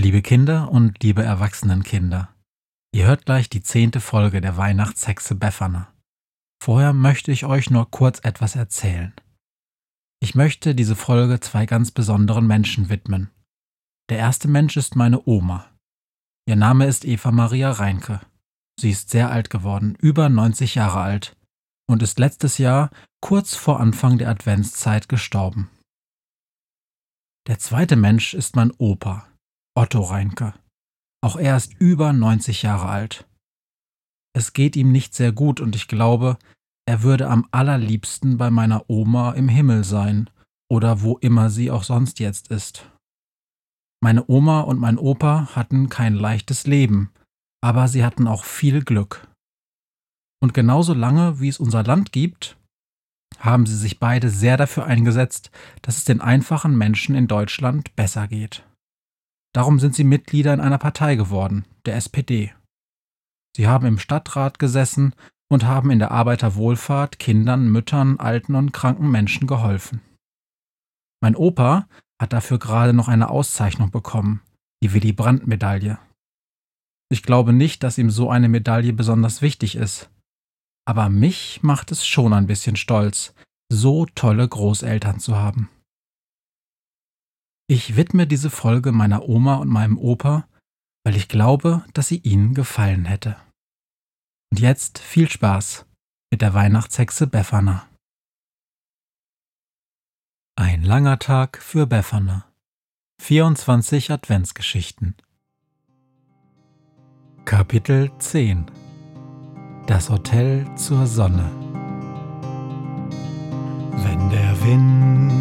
Liebe Kinder und liebe Erwachsenenkinder, ihr hört gleich die zehnte Folge der Weihnachtshexe Befana. Vorher möchte ich euch nur kurz etwas erzählen. Ich möchte diese Folge zwei ganz besonderen Menschen widmen. Der erste Mensch ist meine Oma. Ihr Name ist Eva Maria Reinke. Sie ist sehr alt geworden, über 90 Jahre alt, und ist letztes Jahr kurz vor Anfang der Adventszeit gestorben. Der zweite Mensch ist mein Opa, Otto Reinke. Auch er ist über 90 Jahre alt. Es geht ihm nicht sehr gut und ich glaube, er würde am allerliebsten bei meiner Oma im Himmel sein oder wo immer sie auch sonst jetzt ist. Meine Oma und mein Opa hatten kein leichtes Leben, aber sie hatten auch viel Glück. Und genauso lange, wie es unser Land gibt, haben sie sich beide sehr dafür eingesetzt, dass es den einfachen Menschen in Deutschland besser geht. Darum sind sie Mitglieder in einer Partei geworden, der SPD. Sie haben im Stadtrat gesessen und haben in der Arbeiterwohlfahrt Kindern, Müttern, alten und kranken Menschen geholfen. Mein Opa hat dafür gerade noch eine Auszeichnung bekommen, die Willy Brandt-Medaille. Ich glaube nicht, dass ihm so eine Medaille besonders wichtig ist. Aber mich macht es schon ein bisschen stolz, so tolle Großeltern zu haben. Ich widme diese Folge meiner Oma und meinem Opa, weil ich glaube, dass sie ihnen gefallen hätte. Und jetzt viel Spaß mit der Weihnachtshexe Befana. Ein langer Tag für Befana. 24 Adventsgeschichten. Kapitel 10 Das Hotel zur Sonne Wenn der Wind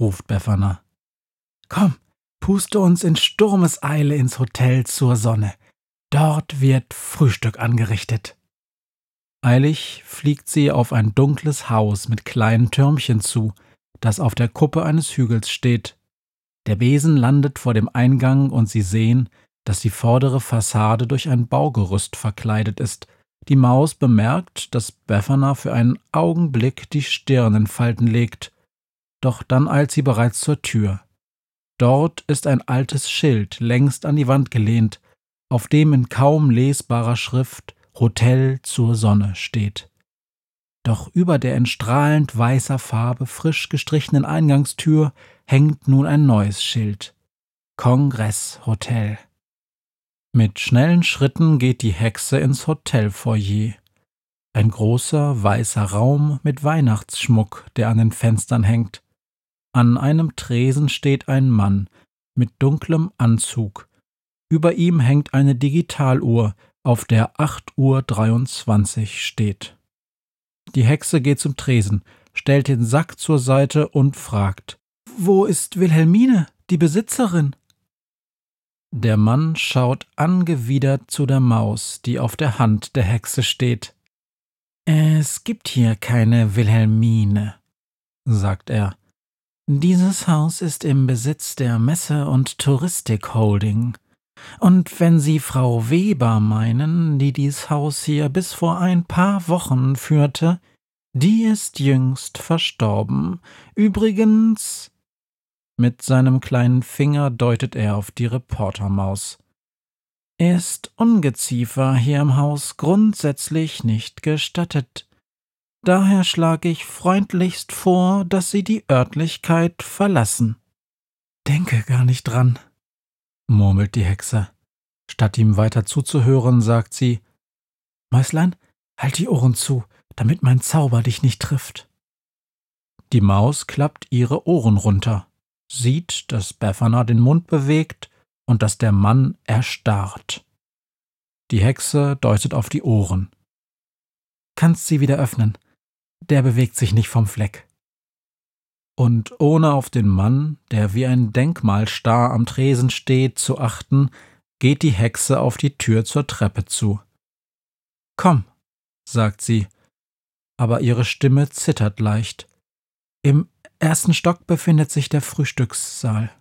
ruft Befana. Komm, puste uns in Sturmeseile ins Hotel zur Sonne. Dort wird Frühstück angerichtet. Eilig fliegt sie auf ein dunkles Haus mit kleinen Türmchen zu, das auf der Kuppe eines Hügels steht. Der Besen landet vor dem Eingang und sie sehen, dass die vordere Fassade durch ein Baugerüst verkleidet ist. Die Maus bemerkt, dass Befana für einen Augenblick die Stirn in Falten legt doch dann eilt sie bereits zur Tür. Dort ist ein altes Schild längst an die Wand gelehnt, auf dem in kaum lesbarer Schrift Hotel zur Sonne steht. Doch über der in strahlend weißer Farbe frisch gestrichenen Eingangstür hängt nun ein neues Schild Kongresshotel. Mit schnellen Schritten geht die Hexe ins Hotelfoyer. Ein großer weißer Raum mit Weihnachtsschmuck, der an den Fenstern hängt. An einem Tresen steht ein Mann mit dunklem Anzug. Über ihm hängt eine Digitaluhr, auf der 8 Uhr 23 steht. Die Hexe geht zum Tresen, stellt den Sack zur Seite und fragt: Wo ist Wilhelmine, die Besitzerin? Der Mann schaut angewidert zu der Maus, die auf der Hand der Hexe steht. Es gibt hier keine Wilhelmine, sagt er. Dieses Haus ist im Besitz der Messe- und Touristik Holding. Und wenn Sie Frau Weber meinen, die dies Haus hier bis vor ein paar Wochen führte, die ist jüngst verstorben. Übrigens. Mit seinem kleinen Finger deutet er auf die Reportermaus. ist Ungeziefer hier im Haus grundsätzlich nicht gestattet. Daher schlage ich freundlichst vor, dass Sie die Örtlichkeit verlassen. Denke gar nicht dran, murmelt die Hexe. Statt ihm weiter zuzuhören, sagt sie Mäuslein, halt die Ohren zu, damit mein Zauber dich nicht trifft. Die Maus klappt ihre Ohren runter, sieht, dass Befana den Mund bewegt und dass der Mann erstarrt. Die Hexe deutet auf die Ohren. Kannst sie wieder öffnen. Der bewegt sich nicht vom Fleck. Und ohne auf den Mann, der wie ein Denkmal starr am Tresen steht, zu achten, geht die Hexe auf die Tür zur Treppe zu. Komm, sagt sie, aber ihre Stimme zittert leicht. Im ersten Stock befindet sich der Frühstückssaal.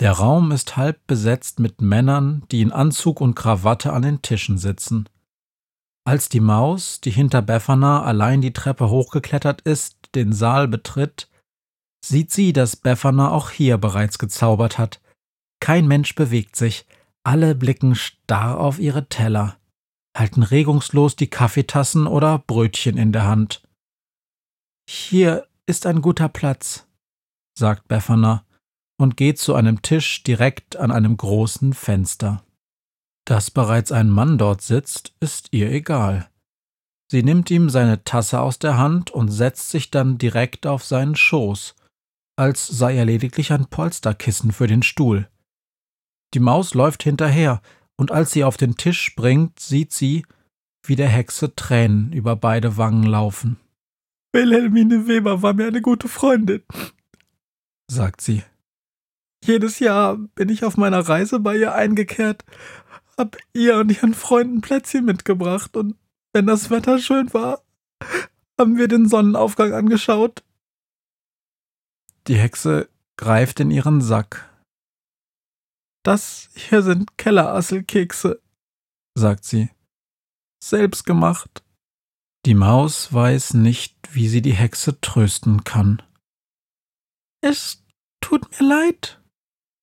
Der Raum ist halb besetzt mit Männern, die in Anzug und Krawatte an den Tischen sitzen. Als die Maus, die hinter Befana allein die Treppe hochgeklettert ist, den Saal betritt, sieht sie, dass Befana auch hier bereits gezaubert hat. Kein Mensch bewegt sich, alle blicken starr auf ihre Teller, halten regungslos die Kaffeetassen oder Brötchen in der Hand. Hier ist ein guter Platz, sagt Befana und geht zu einem Tisch direkt an einem großen Fenster. Dass bereits ein Mann dort sitzt, ist ihr egal. Sie nimmt ihm seine Tasse aus der Hand und setzt sich dann direkt auf seinen Schoß, als sei er lediglich ein Polsterkissen für den Stuhl. Die Maus läuft hinterher, und als sie auf den Tisch springt, sieht sie, wie der Hexe Tränen über beide Wangen laufen. Wilhelmine Weber war mir eine gute Freundin, sagt sie. Jedes Jahr bin ich auf meiner Reise bei ihr eingekehrt, hab ihr und ihren Freunden Plätzchen mitgebracht und wenn das Wetter schön war, haben wir den Sonnenaufgang angeschaut. Die Hexe greift in ihren Sack. Das hier sind Kellerasselkekse, sagt sie. Selbst gemacht. Die Maus weiß nicht, wie sie die Hexe trösten kann. Es tut mir leid,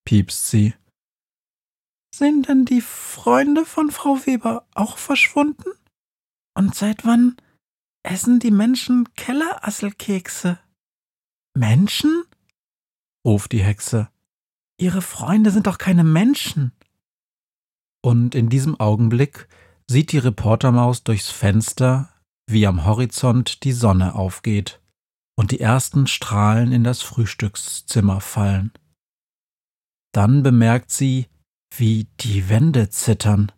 piepst sie. Sind denn die Freunde von Frau Weber auch verschwunden? Und seit wann essen die Menschen Kellerasselkekse? Menschen? ruft die Hexe. Ihre Freunde sind doch keine Menschen. Und in diesem Augenblick sieht die Reportermaus durchs Fenster, wie am Horizont die Sonne aufgeht und die ersten Strahlen in das Frühstückszimmer fallen. Dann bemerkt sie, wie die Wände zittern,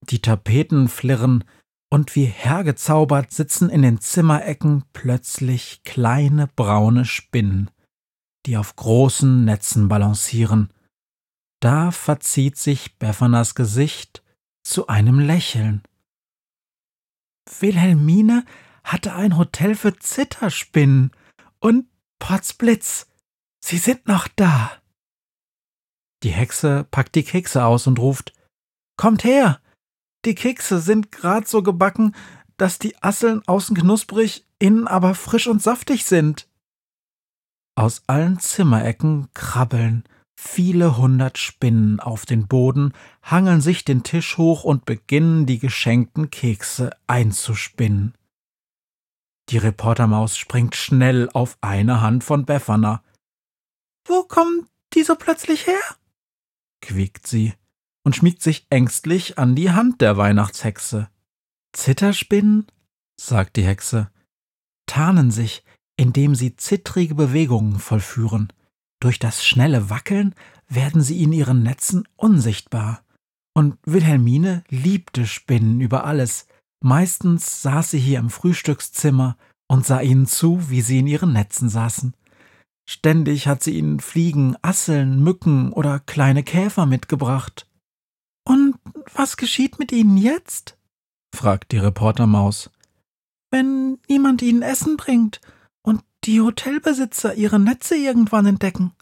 die Tapeten flirren und wie hergezaubert sitzen in den Zimmerecken plötzlich kleine braune Spinnen, die auf großen Netzen balancieren. Da verzieht sich Beffanas Gesicht zu einem Lächeln. Wilhelmine hatte ein Hotel für Zitterspinnen und Potzblitz, sie sind noch da. Die Hexe packt die Kekse aus und ruft Kommt her. Die Kekse sind grad so gebacken, dass die Asseln außen knusprig, innen aber frisch und saftig sind. Aus allen Zimmerecken krabbeln viele hundert Spinnen auf den Boden, hangeln sich den Tisch hoch und beginnen die geschenkten Kekse einzuspinnen. Die Reportermaus springt schnell auf eine Hand von Befana. Wo kommen die so plötzlich her? Quiekt sie und schmiegt sich ängstlich an die Hand der Weihnachtshexe. Zitterspinnen, sagt die Hexe, tarnen sich, indem sie zittrige Bewegungen vollführen. Durch das schnelle Wackeln werden sie in ihren Netzen unsichtbar. Und Wilhelmine liebte Spinnen über alles. Meistens saß sie hier im Frühstückszimmer und sah ihnen zu, wie sie in ihren Netzen saßen. Ständig hat sie ihnen Fliegen, Asseln, Mücken oder kleine Käfer mitgebracht. Und was geschieht mit ihnen jetzt? fragt die Reportermaus. Wenn niemand ihnen Essen bringt und die Hotelbesitzer ihre Netze irgendwann entdecken.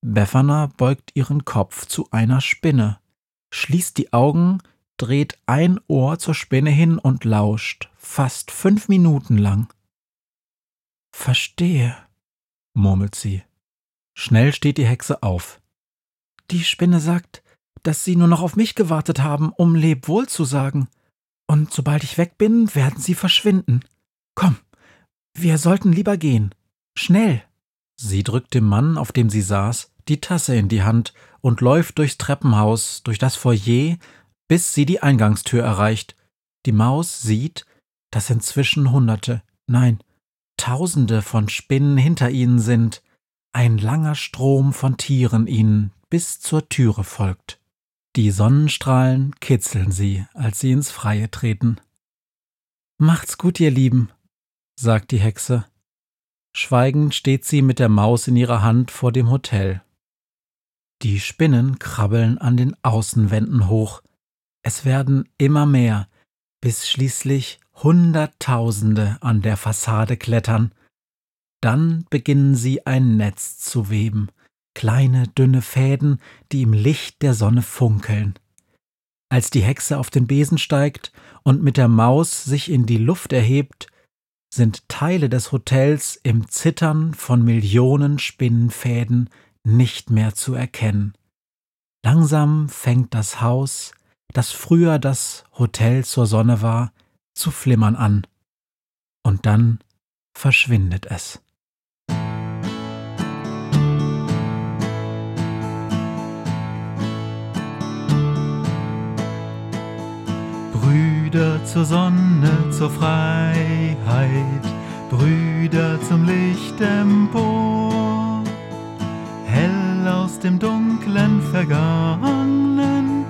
Befana beugt ihren Kopf zu einer Spinne, schließt die Augen, dreht ein Ohr zur Spinne hin und lauscht, fast fünf Minuten lang. Verstehe, murmelt sie. Schnell steht die Hexe auf. Die Spinne sagt, dass Sie nur noch auf mich gewartet haben, um Lebwohl zu sagen. Und sobald ich weg bin, werden Sie verschwinden. Komm, wir sollten lieber gehen. Schnell. Sie drückt dem Mann, auf dem sie saß, die Tasse in die Hand und läuft durchs Treppenhaus, durch das Foyer, bis sie die Eingangstür erreicht. Die Maus sieht, dass inzwischen Hunderte, nein, Tausende von Spinnen hinter ihnen sind, ein langer Strom von Tieren ihnen bis zur Türe folgt. Die Sonnenstrahlen kitzeln sie, als sie ins Freie treten. Macht's gut, ihr Lieben, sagt die Hexe. Schweigend steht sie mit der Maus in ihrer Hand vor dem Hotel. Die Spinnen krabbeln an den Außenwänden hoch. Es werden immer mehr, bis schließlich Hunderttausende an der Fassade klettern. Dann beginnen sie ein Netz zu weben, kleine, dünne Fäden, die im Licht der Sonne funkeln. Als die Hexe auf den Besen steigt und mit der Maus sich in die Luft erhebt, sind Teile des Hotels im Zittern von Millionen Spinnenfäden nicht mehr zu erkennen. Langsam fängt das Haus, das früher das Hotel zur Sonne war, zu flimmern an. Und dann verschwindet es. Brüder zur Sonne, zur Freiheit, Brüder zum Licht empor. Hell aus dem dunklen Vergangenen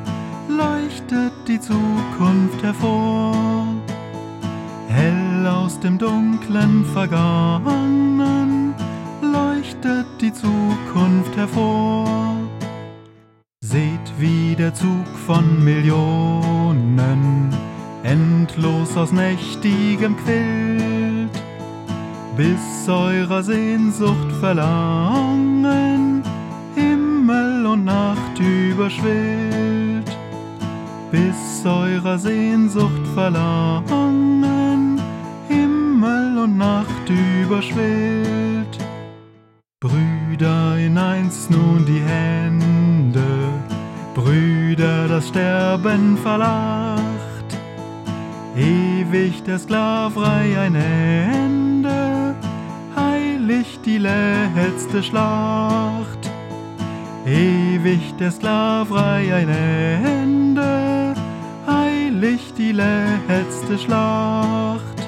leuchtet die Zukunft hervor. Hell aus dem dunklen Vergangenen leuchtet die Zukunft hervor. Seht, wie der Zug von Millionen endlos aus nächtigem quillt, bis eurer Sehnsucht Verlangen Himmel und Nacht überschwillt, bis eurer Sehnsucht Verlangen und Nacht überschwillt. Brüder, in eins nun die Hände, Brüder, das Sterben verlacht, ewig der Sklaverei ein Ende, heilig die letzte Schlacht, ewig der Sklaverei ein Ende, heilig die letzte Schlacht.